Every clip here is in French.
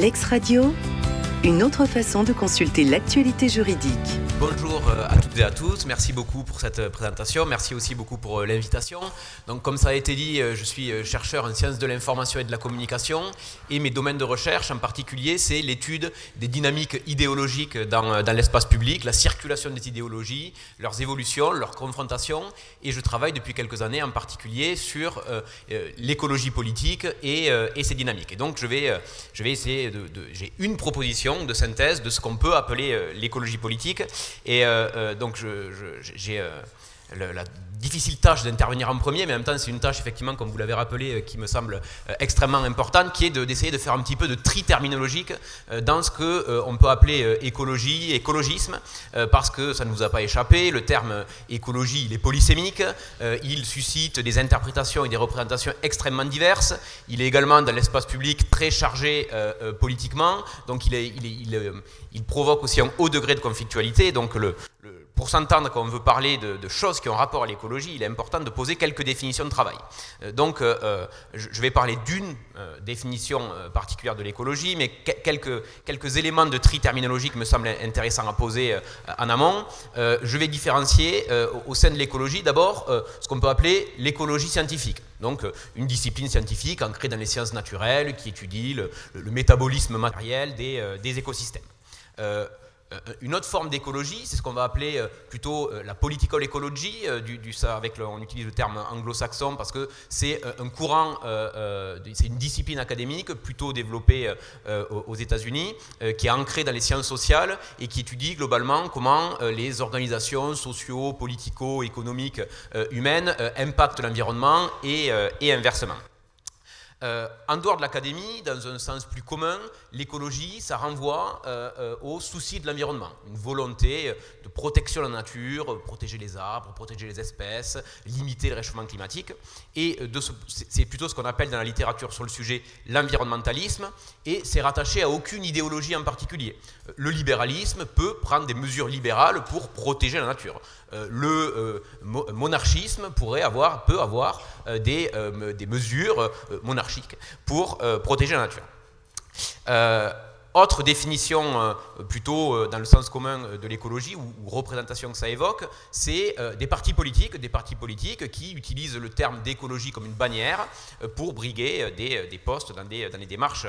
Lex Radio, une autre façon de consulter l'actualité juridique. Bonjour euh, à toutes et à tous, merci beaucoup pour cette euh, présentation, merci aussi beaucoup pour euh, l'invitation. Donc comme ça a été dit, je suis chercheur en sciences de l'information et de la communication. Et mes domaines de recherche en particulier, c'est l'étude des dynamiques idéologiques dans, l'espace public, la circulation des idéologies, leurs évolutions, leurs confrontations. Et je travaille depuis quelques années en particulier sur l'écologie politique et, ses dynamiques. Et donc je vais, je vais essayer de j'ai une proposition de synthèse de ce qu'on peut appeler l'écologie politique et euh, euh, donc j'ai euh, la difficile tâche d'intervenir en premier, mais en même temps c'est une tâche effectivement, comme vous l'avez rappelé, qui me semble extrêmement importante, qui est d'essayer de, faire un petit peu de tri terminologique dans ce que on peut appeler écologie, écologisme, parce que ça ne vous a pas échappé, le terme écologie il est polysémique, il suscite des interprétations et des représentations extrêmement diverses, il est également dans l'espace public très chargé politiquement, donc il provoque aussi un haut degré de conflictualité. Donc, le, pour s'entendre quand on veut parler de, choses qui ont rapport à l'écologie, il est important de poser quelques définitions de travail. Euh, donc, euh, euh, je vais parler d'une définition particulière de l'écologie, mais quelques, quelques éléments de tri terminologique me semblent intéressants à poser en amont. je vais différencier au sein de l'écologie d'abord ce qu'on peut appeler l'écologie scientifique. Donc, une discipline scientifique ancrée dans les sciences naturelles qui étudie le, métabolisme matériel des, des écosystèmes. Euh, euh, une autre forme d'écologie, c'est ce qu'on va appeler euh, plutôt la political ecology, du, ça, avec on utilise le terme anglo-saxon parce que c'est un courant, c'est une discipline académique plutôt développée aux États-Unis, qui est ancrée dans les sciences sociales et qui étudie globalement comment les organisations socio, politico, économiques humaines impactent l'environnement et inversement. Euh, en dehors de l'académie, dans un sens plus commun, l'écologie, ça renvoie euh, euh, au souci de l'environnement, une volonté de protection de la nature, protéger les arbres, protéger les espèces, limiter le réchauffement climatique. Et c'est plutôt ce qu'on appelle dans la littérature sur le sujet l'environnementalisme, et c'est rattaché à aucune idéologie en particulier. Le libéralisme peut prendre des mesures libérales pour protéger la nature. le monarchisme pourrait avoir, peut avoir des, des mesures pour euh, protéger la nature. Euh, autre définition euh, plutôt dans le sens commun de l'écologie ou, représentation que ça évoque, c'est des partis politiques, des partis politiques qui utilisent le terme d'écologie comme une bannière pour briguer des, postes dans des, démarches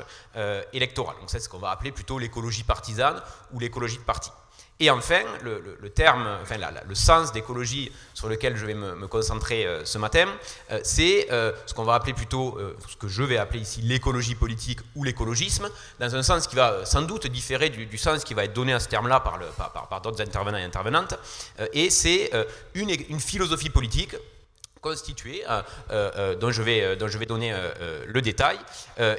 électorales. Donc c'est ce qu'on va appeler plutôt l'écologie partisane ou l'écologie de parti. Et enfin, le, terme, enfin le sens d'écologie sur lequel je vais me, concentrer euh, ce matin, euh, c'est euh, ce qu'on va appeler plutôt, ce que je vais appeler ici l'écologie politique ou l'écologisme, dans un sens qui va sans doute différer du, sens qui va être donné à ce terme-là par, par d'autres intervenants et intervenantes. et c'est une, une philosophie politique constitué, euh, euh, euh, dont, je vais, dont je vais donner le détail,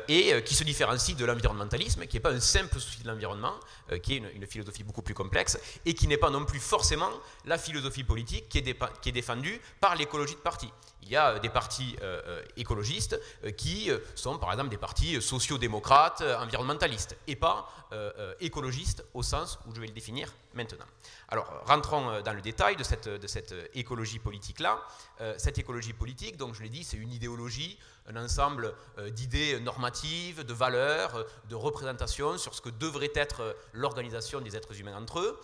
et qui se différencie de l'environnementalisme, qui n'est pas un simple souci de l'environnement, qui est une, philosophie beaucoup plus complexe, et qui n'est pas non plus forcément la philosophie politique qui est, qui est défendue par l'écologie de parti. Il y a des partis écologistes qui sont par exemple des partis sociodémocrates, environnementalistes, et pas écologistes au sens où je vais le définir maintenant. Alors, rentrons euh, dans le détail de cette, cette écologie politique-là. Euh, cette écologie politique, donc je l'ai dit, c'est une idéologie, un ensemble euh, d'idées normatives, de valeurs, de représentations sur ce que devrait être l'organisation des êtres humains entre eux,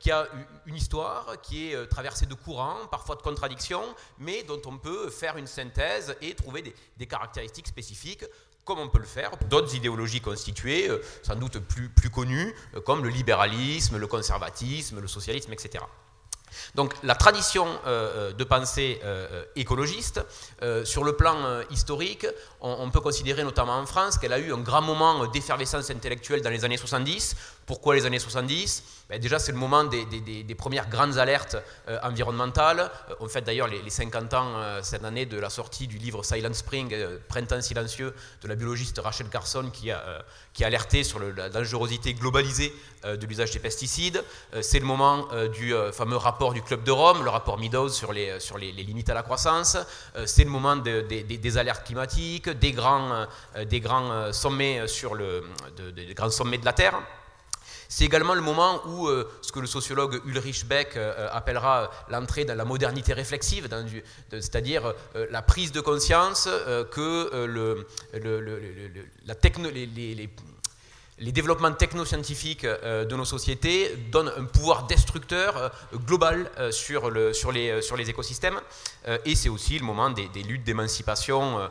qui a une histoire qui est traversée de courants, parfois de contradictions, mais dont on peut faire une synthèse et trouver des caractéristiques spécifiques comme on peut le faire d'autres idéologies constituées, euh, sans doute plus, connues, euh, comme le libéralisme, le conservatisme, le socialisme, etc. Donc la tradition euh, de pensée écologiste, sur le plan historique, on, peut considérer notamment en France qu'elle a eu un grand moment d'effervescence intellectuelle dans les années 70. Pourquoi les années 70 ben, Déjà, c'est le moment des, premières grandes alertes euh, environnementales. Euh, on fait d'ailleurs les, 50 ans euh, cette année de la sortie du livre Silent Spring, Printemps silencieux, de la biologiste Rachel Carson, qui a, alerté sur la dangerosité globalisée de l'usage des pesticides. c'est le moment du fameux rapport du Club de Rome, le rapport Meadows sur les, limites à la croissance. c'est le moment des alertes climatiques, des grands sommets sur le, des grands sommets de la Terre. C'est également le moment où euh, ce que le sociologue Ulrich Beck euh, euh, appellera l'entrée dans la modernité réflexive, c'est-à-dire la prise de conscience que la techno, les développements technoscientifiques euh, de nos sociétés donnent un pouvoir destructeur euh, global euh, sur, le, sur, les, les écosystèmes. et c'est aussi le moment des, luttes d'émancipation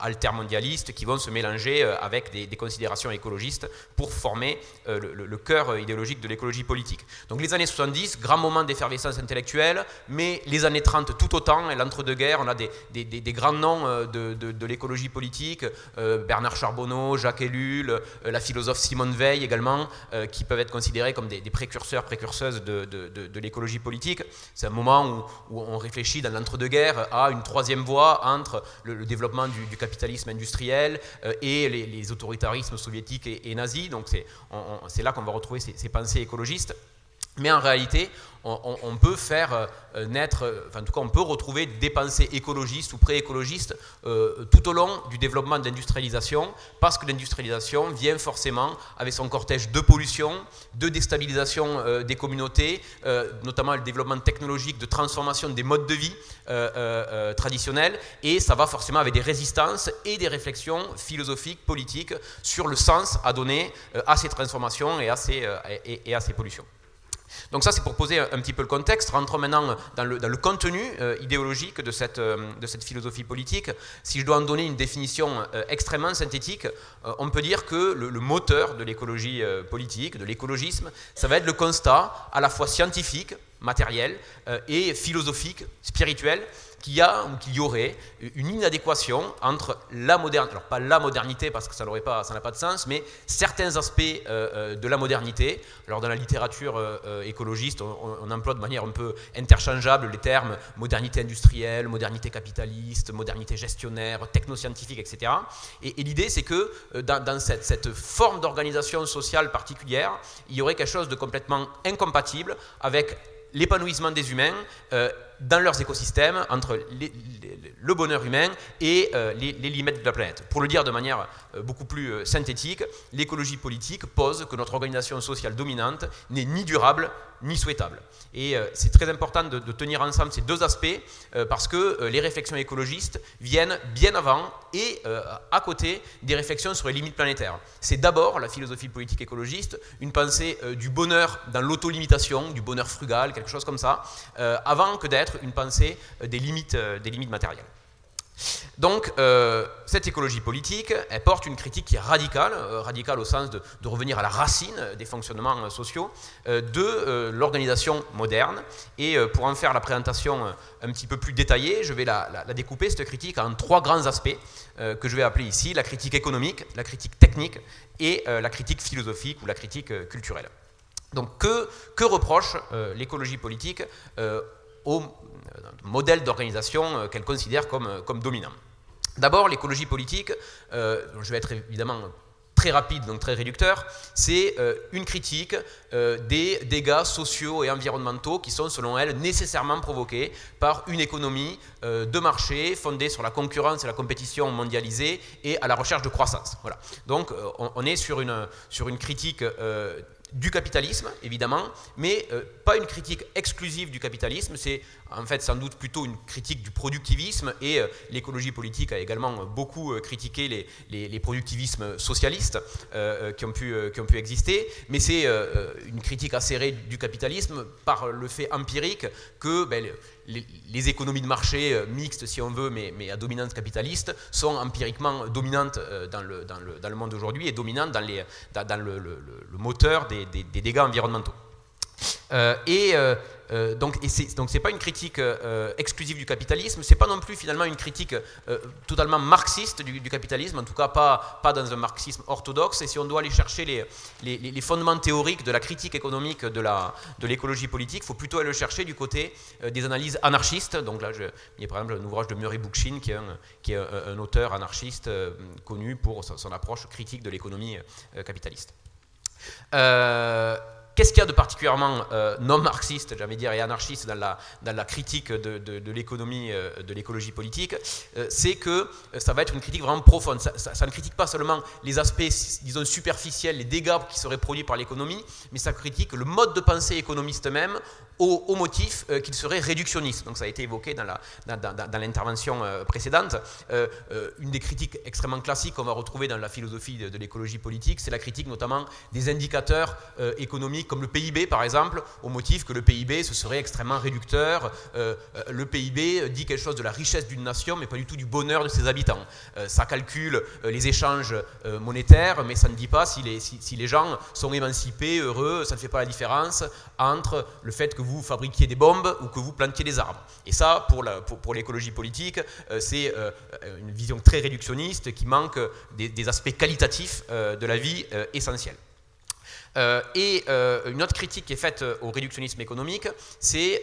altermondialistes qui vont se mélanger avec des, considérations écologistes pour former le, cœur idéologique de l'écologie politique. Donc les années 70, grand moment d'effervescence intellectuelle, mais les années 30 tout autant, et l'entre-deux-guerres, on a des, des, grands noms de, de l'écologie politique, Bernard Charbonneau, Jacques Ellul, la philosophe Simone Veil également, euh, qui peuvent être considérés comme des, précurseurs, précurseuses de, l'écologie politique. C'est un moment où, on réfléchit dans l'entre-deux-guerres à une troisième voie entre le, développement du, capitalisme industriel euh, et les, autoritarismes soviétiques et, nazis. Donc c'est là qu'on va retrouver ces pensées écologistes. Mais en réalité, on, peut faire euh, naître, euh, enfin, en tout cas, on peut retrouver des pensées écologistes ou pré-écologistes euh, tout au long du développement de l'industrialisation, parce que l'industrialisation vient forcément avec son cortège de pollution, de déstabilisation des communautés, notamment le développement technologique, de transformation des modes de vie traditionnels, et ça va forcément avec des résistances et des réflexions philosophiques, politiques sur le sens à donner à ces transformations et à et à ces pollutions. Donc ça, c'est pour poser un petit peu le contexte. Rentrons maintenant dans le, contenu euh, idéologique de cette, euh, de cette, philosophie politique. Si je dois en donner une définition euh, extrêmement synthétique, on peut dire que le, moteur de l'écologie politique, de l'écologisme, ça va être le constat à la fois scientifique, matériel, et philosophique, spirituel, qu'il y a ou qu'il y aurait une inadéquation entre la modernité, alors pas la modernité parce que ça n'a pas, pas de sens, mais certains aspects euh, euh, de la modernité. Alors dans la littérature euh, écologiste, on, emploie de manière un peu interchangeable les termes modernité industrielle, modernité capitaliste, modernité gestionnaire, technoscientifique, etc. Et, l'idée c'est que dans, cette, cette forme d'organisation sociale particulière, il y aurait quelque chose de complètement incompatible avec l'épanouissement des humains dans leurs écosystèmes entre le bonheur humain et euh, les, limites de la planète. Pour le dire de manière euh, beaucoup plus euh, synthétique, l'écologie politique pose que notre organisation sociale dominante n'est ni durable ni souhaitable. Et c'est très important de, tenir ensemble ces deux aspects parce que les réflexions écologistes viennent bien avant et à côté des réflexions sur les limites planétaires. C'est d'abord la philosophie politique écologiste, une pensée du bonheur dans l'autolimitation, du bonheur frugal, quelque chose comme ça, avant que d'être une pensée euh, des limites, euh, des limites matérielles. Donc, euh, cette écologie politique, elle porte une critique qui est radicale, radicale au sens de, revenir à la racine des fonctionnements sociaux de l'organisation moderne. Et pour en faire la présentation un petit peu plus détaillée, je vais la, découper, cette critique, en trois grands aspects que je vais appeler ici la critique économique, la critique technique et la critique philosophique ou la critique culturelle. Donc, que reproche l'écologie politique au euh, modèle d'organisation euh, qu'elle considère comme, euh, comme dominant. D'abord, l'écologie politique, je vais être évidemment très rapide, donc très réducteur, c'est une critique des dégâts sociaux et environnementaux qui sont, selon elle, nécessairement provoqués par une économie de marché fondée sur la concurrence et la compétition mondialisée et à la recherche de croissance. Voilà. Donc, on, est sur une, sur une critique du capitalisme, évidemment, mais euh, pas une critique exclusive du capitalisme, c'est en fait sans doute plutôt une critique du productivisme, et euh, l'écologie politique a également beaucoup euh, critiqué les, les, productivismes socialistes qui, ont pu, qui ont pu exister, mais c'est une critique acérée du capitalisme par le fait empirique que ben, les, économies de marché euh, mixtes, si on veut, mais, à dominante capitaliste, sont empiriquement dominantes euh, dans le, dans le, dans le monde d'aujourd'hui et dominantes dans, les, dans, le, moteur des, des, dégâts environnementaux. Euh, et euh, donc, ce n'est pas une critique euh, exclusive du capitalisme, c'est pas non plus finalement une critique euh, totalement marxiste du, capitalisme, en tout cas pas, dans un marxisme orthodoxe. Et si on doit aller chercher les, fondements théoriques de la critique économique de l'écologie politique, il faut plutôt aller chercher du côté des analyses anarchistes. Donc là, il y a par exemple un ouvrage de Murray Bookchin, qui est un, auteur anarchiste connu pour son, son, approche critique de l'économie capitaliste. Qu'est-ce qu'il y a de particulièrement euh, non marxiste, j'allais dire, et anarchiste dans la, critique de, l'économie, euh, de l'écologie politique euh, C'est que ça va être une critique vraiment profonde. Ça, ne critique pas seulement les aspects, disons, superficiels, les dégâts qui seraient produits par l'économie, mais ça critique le mode de pensée économiste même au, motif qu'il serait réductionniste. Donc ça a été évoqué dans, la, dans, l'intervention précédente. une des critiques extrêmement classiques qu'on va retrouver dans la philosophie de, l'écologie politique, c'est la critique notamment des indicateurs économiques comme le PIB par exemple, au motif que le PIB ce serait extrêmement réducteur. Euh, euh, le PIB dit quelque chose de la richesse d'une nation, mais pas du tout du bonheur de ses habitants. Euh, ça calcule les échanges monétaires, mais ça ne dit pas si les, si, les, gens sont émancipés, heureux, ça ne fait pas la différence entre le fait que vous fabriquiez des bombes ou que vous plantiez des arbres. Et ça, pour, l'écologie politique, c'est une vision très réductionniste qui manque des, des aspects qualitatifs de la vie essentielle. Euh, et euh, une autre critique qui est faite euh, au réductionnisme économique, c'est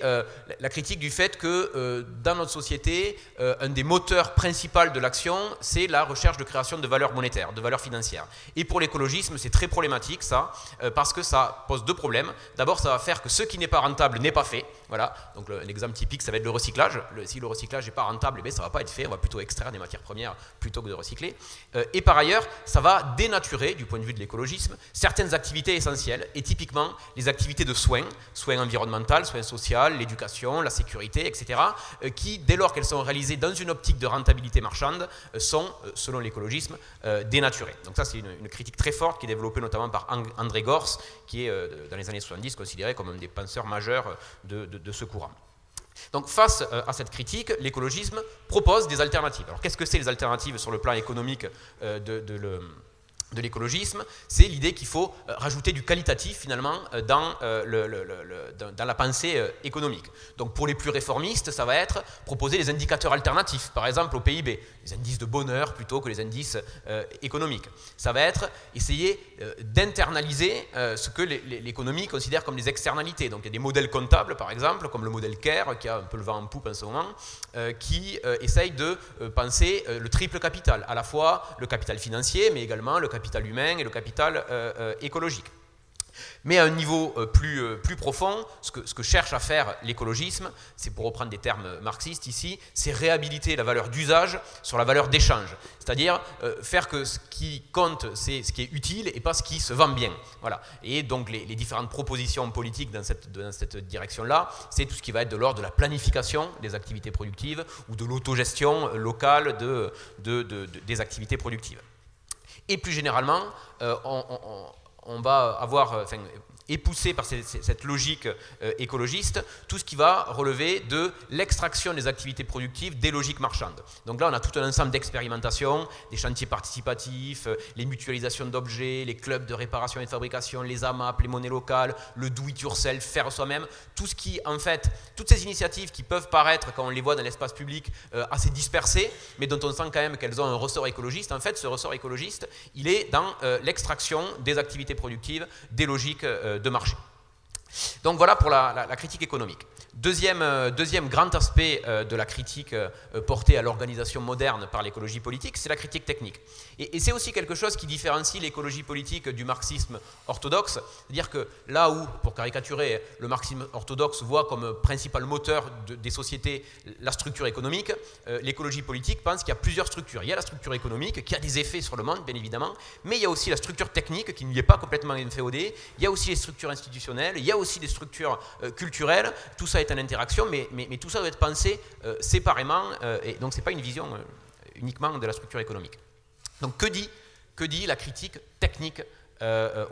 la critique du fait que dans notre société, un des moteurs principaux de l'action, c'est la recherche de création de valeurs monétaires, de valeurs financières. Et pour l'écologisme, c'est très problématique ça, parce que ça pose deux problèmes. D'abord, ça va faire que ce qui n'est pas rentable n'est pas fait. Voilà. Donc l'exemple typique, ça va être le recyclage. si le recyclage n'est pas rentable, eh ça ne va pas être fait. On va plutôt extraire des matières premières plutôt que de recycler. et par ailleurs, ça va dénaturer, du point de vue de l'écologisme, certaines activités essentielles, et typiquement les activités de soins, soins environnementaux, soins sociaux, l'éducation, la sécurité, etc., euh, qui, dès lors qu'elles sont réalisées dans une optique de rentabilité marchande, euh, sont, euh, selon l'écologisme, dénaturées. Donc ça, c'est une, critique très forte qui est développée notamment par André Gors, qui est, dans les années 70, considéré comme un des penseurs majeurs de, ce courant. Donc face à cette critique, l'écologisme propose des alternatives. Alors qu'est-ce que c'est les alternatives sur le plan économique de, de de l'écologisme, c'est l'idée qu'il faut euh, rajouter du qualitatif finalement euh, dans, euh, dans la pensée économique. Donc pour les plus réformistes, ça va être proposer des indicateurs alternatifs, par exemple au PIB, les indices de bonheur plutôt que les indices économiques. Ça va être essayer d'internaliser ce que l'économie considère comme des externalités. Donc il y a des modèles comptables, par exemple, comme le modèle CARE, qui a un peu le vent en poupe en ce moment, qui essaye de penser le triple capital, à la fois le capital financier, mais également le capital humain et le capital euh, euh, écologique. Mais à un niveau euh, plus, plus profond, ce que, ce que, cherche à faire l'écologisme, c'est pour reprendre des termes marxistes ici, c'est réhabiliter la valeur d'usage sur la valeur d'échange. C'est-à-dire faire que ce qui compte, c'est ce qui est utile et pas ce qui se vend bien. Voilà. Et donc les, différentes propositions politiques dans cette, dans cette direction-là, c'est tout ce qui va être de l'ordre de la planification des activités productives ou de l'autogestion locale de, de, des activités productives. Et plus généralement, euh, on, va avoir, euh, et poussé par cette logique euh, écologiste, tout ce qui va relever de l'extraction des activités productives des logiques marchandes. Donc là, on a tout un ensemble d'expérimentations, des chantiers participatifs, euh, les mutualisations d'objets, les clubs de réparation et de fabrication, les AMAP, les monnaies locales, le do-it-yourself, faire soi-même, tout ce qui, en fait, toutes ces initiatives qui peuvent paraître, quand on les voit dans l'espace public, euh, assez dispersées, mais dont on sent quand même qu'elles ont un ressort écologiste, en fait, ce ressort écologiste, il est dans l'extraction des activités productives des logiques de marché. Donc voilà pour la, critique économique. Deuxième, euh, deuxième grand aspect euh, de la critique euh, portée à l'organisation moderne par l'écologie politique, c'est la critique technique. Et, c'est aussi quelque chose qui différencie l'écologie politique du marxisme orthodoxe. C'est-à-dire que là où, pour caricaturer, le marxisme orthodoxe voit comme principal moteur des sociétés la structure économique, l'écologie politique pense qu'il y a plusieurs structures. Il y a la structure économique qui a des effets sur le monde, bien évidemment, mais il y a aussi la structure technique qui n'y est pas complètement inféodée, il y a aussi les structures institutionnelles, il y a aussi des structures culturelles. Tout ça est en interaction, mais, tout ça doit être pensé euh, séparément, euh, et donc ce n'est pas une vision euh, uniquement de la structure économique. Donc que dit, que dit la critique technique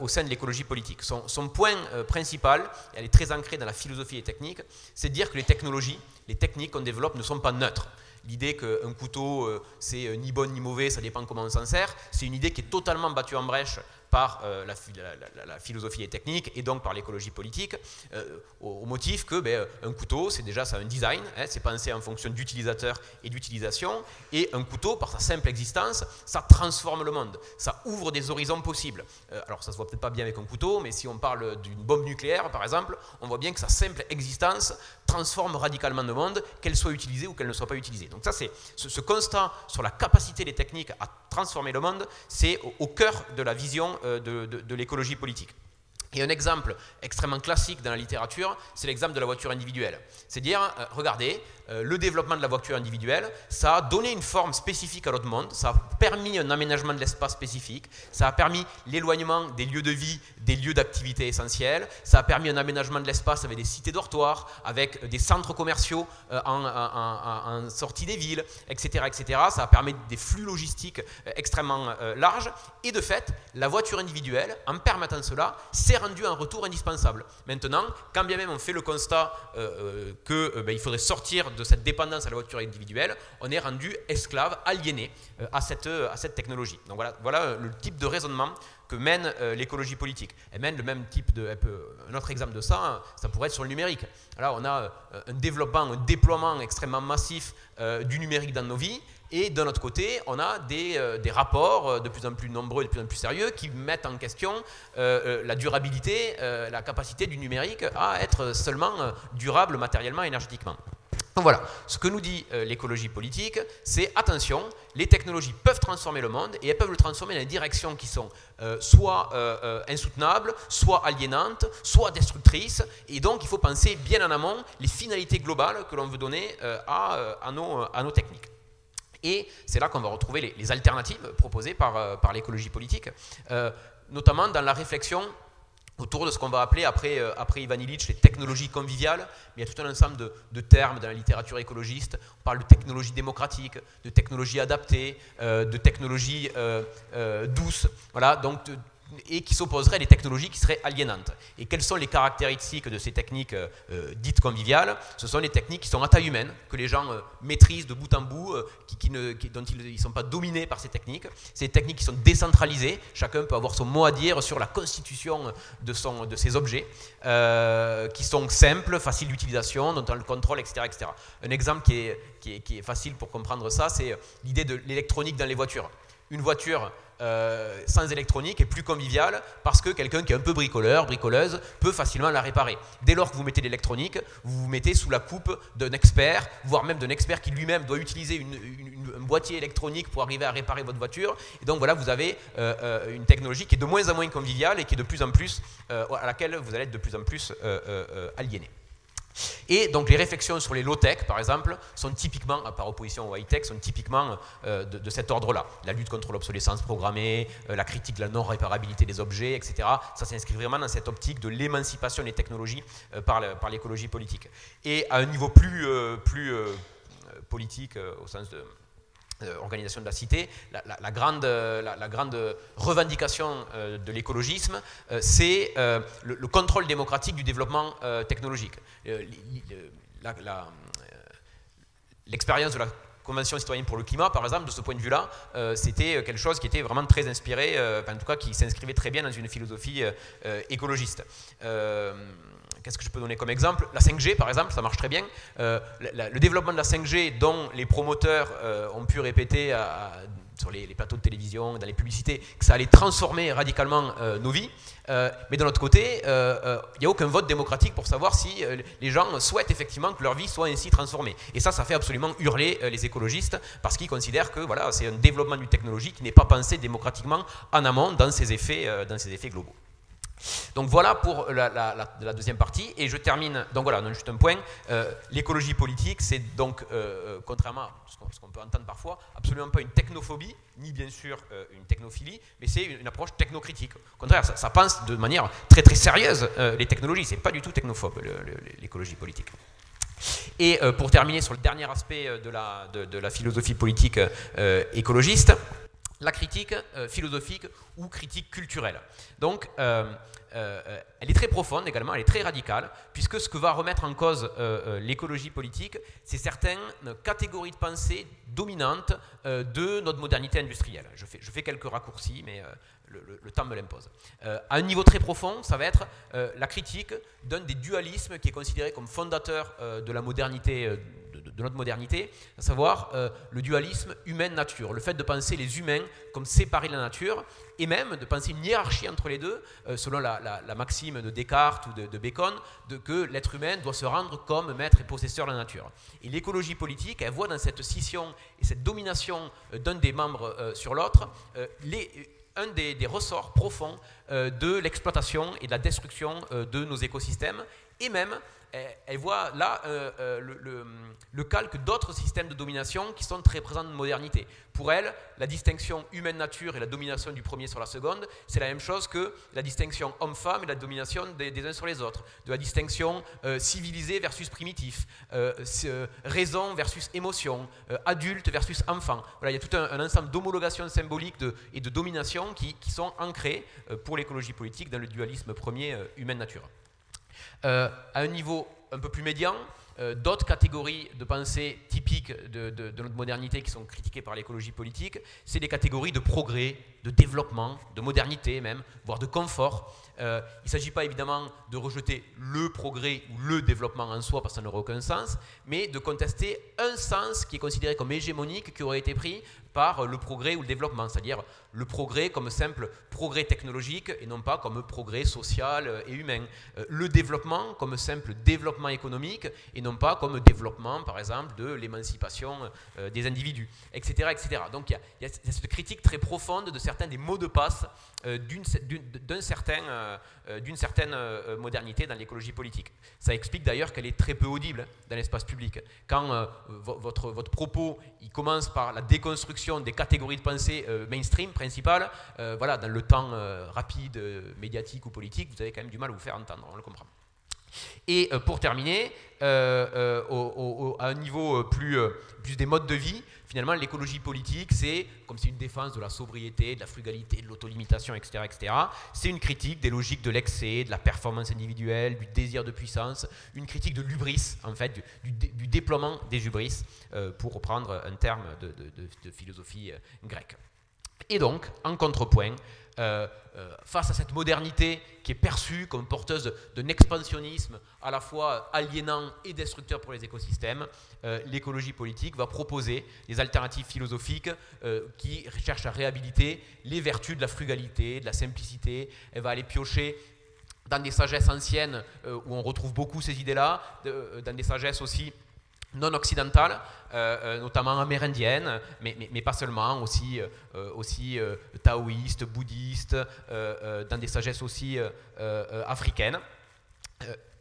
au sein de l'écologie politique? Son, son, point principal, elle est très ancrée dans la philosophie et technique, c'est de dire que les technologies, les techniques qu'on développe ne sont pas neutres l'idée qu'un couteau, c'est ni bon ni mauvais, ça dépend comment on s'en sert, c'est une idée qui est totalement battue en brèche par euh, la, philosophie et technique et donc par l'écologie politique, euh, au, motif que ben, un couteau, c'est déjà ça un design, hein, c'est pensé en fonction d'utilisateur et d'utilisation, et un couteau, par sa simple existence, ça transforme le monde, ça ouvre des horizons possibles. Euh, alors ça se voit peut-être pas bien avec un couteau, mais si on parle d'une bombe nucléaire, par exemple, on voit bien que sa simple existence transforme radicalement le monde, qu'elle soit utilisée ou qu'elle ne soit pas utilisée. Donc ça, c'est ce, constat sur la capacité des techniques à transformer le monde, c'est au, cœur de la vision euh, de, l'écologie politique. Et un exemple extrêmement classique dans la littérature, c'est l'exemple de la voiture individuelle. C'est dire, euh, regardez, euh, le développement de la voiture individuelle, ça a donné une forme spécifique à notre monde, ça a permis un aménagement de l'espace spécifique, ça a permis l'éloignement des lieux de vie, des lieux d'activité essentiels, ça a permis un aménagement de l'espace avec des cités dortoirs, avec des centres commerciaux euh, en, sortie des villes, etc., etc. Ça a permis des flux logistiques extrêmement larges. Et de fait, la voiture individuelle, en permettant cela, s'est rendue un retour indispensable. Maintenant, quand bien même on fait le constat qu'il ben, faudrait sortir de cette dépendance à la voiture individuelle, on est rendu esclave, aliéné euh, à, cette, euh, à cette technologie. Donc voilà, euh, le type de raisonnement que mène l'écologie politique. Elle mène le même type de... un autre exemple de ça, hein, ça pourrait être sur le numérique. Là, on a un développement, un déploiement extrêmement massif du numérique dans nos vies, et d'un autre côté, on a des, rapports de plus en plus nombreux, de plus en plus sérieux, qui mettent en question la durabilité, la capacité du numérique à être seulement durable matériellement, énergétiquement. Donc voilà, ce que nous dit euh, l'écologie politique, c'est attention, les technologies peuvent transformer le monde et elles peuvent le transformer dans des directions qui sont euh, soit euh, insoutenables, soit aliénantes, soit destructrices. Et donc il faut penser bien en amont les finalités globales que l'on veut donner à, nos, techniques. Et c'est là qu'on va retrouver les, alternatives proposées par l'écologie politique, notamment dans la réflexion autour de ce qu'on va appeler après, euh, après Ivan Illich les technologies conviviales. Mais il y a tout un ensemble de, termes dans la littérature écologiste. On parle de technologie démocratique, de technologie adaptée, euh, de technologie euh, douce. Voilà, donc et qui s'opposeraient à des technologies qui seraient aliénantes. Et quelles sont les caractéristiques de ces techniques euh, euh, dites conviviales? Ce sont les techniques qui sont à taille humaine, que les gens euh, maîtrisent de bout en bout, dont ils ne sont pas dominés par ces techniques. Ces techniques qui sont décentralisées, chacun peut avoir son mot à dire sur la constitution de, son, de ces objets, qui sont simples, faciles d'utilisation, dont on le contrôle, etc., etc. Un exemple qui est, qui est, qui est facile pour comprendre ça, c'est l'idée de l'électronique dans les voitures. Une voiture euh, sans électronique est plus convivial parce que quelqu'un qui est un peu bricoleur, bricoleuse, peut facilement la réparer. Dès lors que vous mettez l'électronique, vous vous mettez sous la coupe d'un expert, voire même d'un expert qui lui-même doit utiliser une, un boîtier électronique pour arriver à réparer votre voiture. Et donc voilà, vous avez euh, euh, une technologie qui est de moins en moins conviviale et qui est de plus en plus, à laquelle vous allez être de plus en plus aliéné. Et donc les réflexions sur les low-tech, par exemple, sont typiquement, par opposition aux high-tech, sont typiquement euh, de, cet ordre-là. La lutte contre l'obsolescence programmée, euh, la critique de la non-réparabilité des objets, etc. Ça s'inscrit vraiment dans cette optique de l'émancipation des technologies euh, par l'écologie politique. Et à un niveau plus, politique, au sens de organisation de la cité, la, grande, la, grande, revendication euh, de l'écologisme, euh, c'est le, contrôle démocratique du développement technologique. L'expérience de la Convention citoyenne pour le climat, par exemple, de ce point de vue-là, c'était quelque chose qui était vraiment très inspiré, en tout cas qui s'inscrivait très bien dans une philosophie écologiste. Qu'est-ce que je peux donner comme exemple? La 5G, par exemple, ça marche très bien. Euh, le développement de la 5G, dont les promoteurs euh, ont pu répéter sur les, plateaux de télévision, dans les publicités, que ça allait transformer radicalement euh, nos vies. mais de l'autre côté, il n'y a aucun vote démocratique pour savoir si les gens souhaitent effectivement que leur vie soit ainsi transformée. Et ça, ça fait absolument hurler les écologistes parce qu'ils considèrent que voilà, c'est un développement du technologie qui n'est pas pensé démocratiquement en amont dans ses effets, dans ses effets globaux. Donc voilà pour la, deuxième partie. Et je termine, donc voilà, juste un point. Euh, l'écologie politique, c'est donc, euh, euh, contrairement à ce qu'on peut entendre parfois, absolument pas une technophobie, ni bien sûr une technophilie, mais c'est une, approche technocritique. Au contraire, ça, pense de manière très très sérieuse les technologies. C'est pas du tout technophobe, l'écologie politique. Et pour terminer sur le dernier aspect de la philosophie politique écologiste, la critique euh, philosophique ou critique culturelle. Donc, euh, euh, elle est très profonde également, elle est très radicale, puisque ce que va remettre en cause l'écologie politique, c'est certaines catégories de pensée dominantes de notre modernité industrielle. Je fais, je fais quelques raccourcis, mais le, temps me l'impose. à un niveau très profond, ça va être la critique d'un des dualismes qui est considéré comme fondateur de la modernité de notre modernité, à savoir euh, le dualisme humaine-nature, le fait de penser les humains comme séparés de la nature, et même de penser une hiérarchie entre les deux, euh, selon la, maxime de Descartes ou de, Bacon, de que l'être humain doit se rendre comme maître et possesseur de la nature. Et l'écologie politique, elle voit dans cette scission et cette domination euh, d'un des membres sur l'autre, les un des, ressorts profonds de l'exploitation et de la destruction de nos écosystèmes, et même elle voit là euh, euh, le, calque d'autres systèmes de domination qui sont très présents la modernité. Pour elle, la distinction humaine-nature et la domination du premier sur la seconde, c'est la même chose que la distinction homme-femme et la domination des, uns sur les autres, de la distinction euh, civilisé versus primitif, raison versus émotion, adulte versus enfant. Voilà, il y a tout un, ensemble d'homologations symboliques et de domination qui, qui sont ancrées pour l'écologie politique dans le dualisme premier humaine-nature. Euh, à un niveau un peu plus médian, euh, d'autres catégories de pensée typiques de, notre modernité qui sont critiquées par l'écologie politique, c'est des catégories de progrès, de développement, de modernité même, voire de confort. Euh, il ne s'agit pas évidemment de rejeter le progrès ou le développement en soi parce que ça n'aurait aucun sens, mais de contester un sens qui est considéré comme hégémonique qui aurait été pris par le progrès ou le développement, c'est-à-dire le progrès comme simple progrès technologique et non pas comme progrès social et humain. Euh, le développement comme simple développement économique et non pas comme développement, par exemple, de l'émancipation euh, des individus, etc. etc. Donc il y, a cette critique très profonde de certains des mots de passe euh, d'une certain, certaine modernité dans l'écologie politique. Ça explique d'ailleurs qu'elle est très peu audible dans l'espace public. Quand votre, votre propos il commence par la déconstruction des catégories de pensée euh, mainstream principales, euh, voilà, dans le temps euh, rapide, médiatique ou politique, vous avez quand même du mal à vous faire entendre, on le comprend. Et pour terminer, à un niveau plus, des modes de vie, finalement, l'écologie politique, c'est comme c'est une défense de la sobriété, de la frugalité, de l'autolimitation, etc., etc. C'est une critique des logiques de l'excès, de la performance individuelle, du désir de puissance, une critique de l'ubris, en fait, du, déploiement des hubris, pour reprendre un terme de, de philosophie grecque. Et donc, en contrepoint, euh, euh, face à cette modernité qui est perçue comme porteuse d'un expansionnisme à la fois aliénant et destructeur pour les écosystèmes, euh, l'écologie politique va proposer des alternatives philosophiques qui cherchent à réhabiliter les vertus de la frugalité, de la simplicité. Elle va aller piocher dans des sagesses anciennes où on retrouve beaucoup ces idées-là, dans des sagesses aussi non occidentales, euh, euh, notamment amérindiennes, mais, mais, pas seulement, aussi, euh, aussi taoïstes, bouddhistes, dans des sagesses aussi africaines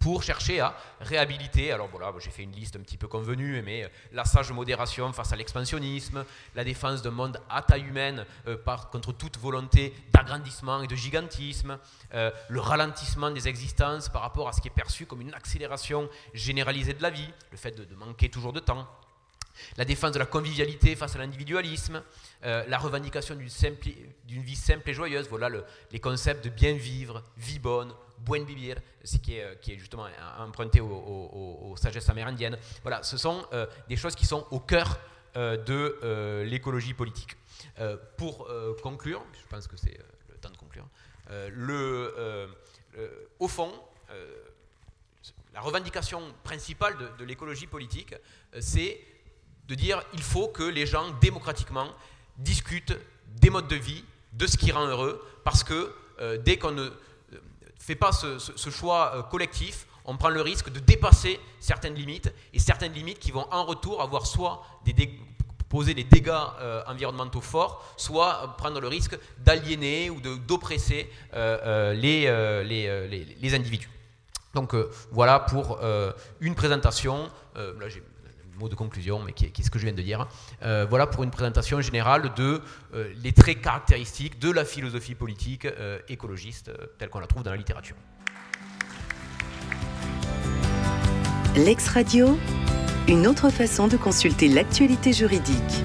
pour chercher à réhabiliter, alors voilà, j'ai fait une liste un petit peu convenue, mais la sage modération face à l'expansionnisme, la défense d'un monde à taille humaine par, contre toute volonté d'agrandissement et de gigantisme, le ralentissement des existences par rapport à ce qui est perçu comme une accélération généralisée de la vie, le fait de manquer toujours de temps, la défense de la convivialité face à l'individualisme, euh, la revendication d'une vie simple et joyeuse, voilà les concepts de bien vivre, vie bonne, buen vivir, qui est, euh, qui est justement emprunté aux, sagesses amérindiennes. Voilà, ce sont euh, des choses qui sont au cœur de l'écologie politique. pour conclure, je pense que c'est le temps de conclure, au fond, la revendication principale de, l'écologie politique, c'est de dire il faut que les gens démocratiquement discutent des modes de vie, de ce qui rend heureux, parce que euh, dès qu'on ne euh, fait pas ce, choix euh, collectif, on prend le risque de dépasser certaines limites, et certaines limites qui vont en retour avoir soit des poser des dégâts environnementaux forts, soit prendre le risque d'aliéner ou d'oppresser les, les, les, individus. Donc voilà pour une présentation. là, j'ai mot de conclusion, mais qui est, ce que je viens de dire. Euh, voilà pour une présentation générale de euh, les traits caractéristiques de la philosophie politique euh, écologiste telle qu'on la trouve dans la littérature. L'ex-radio, une autre façon de consulter l'actualité juridique.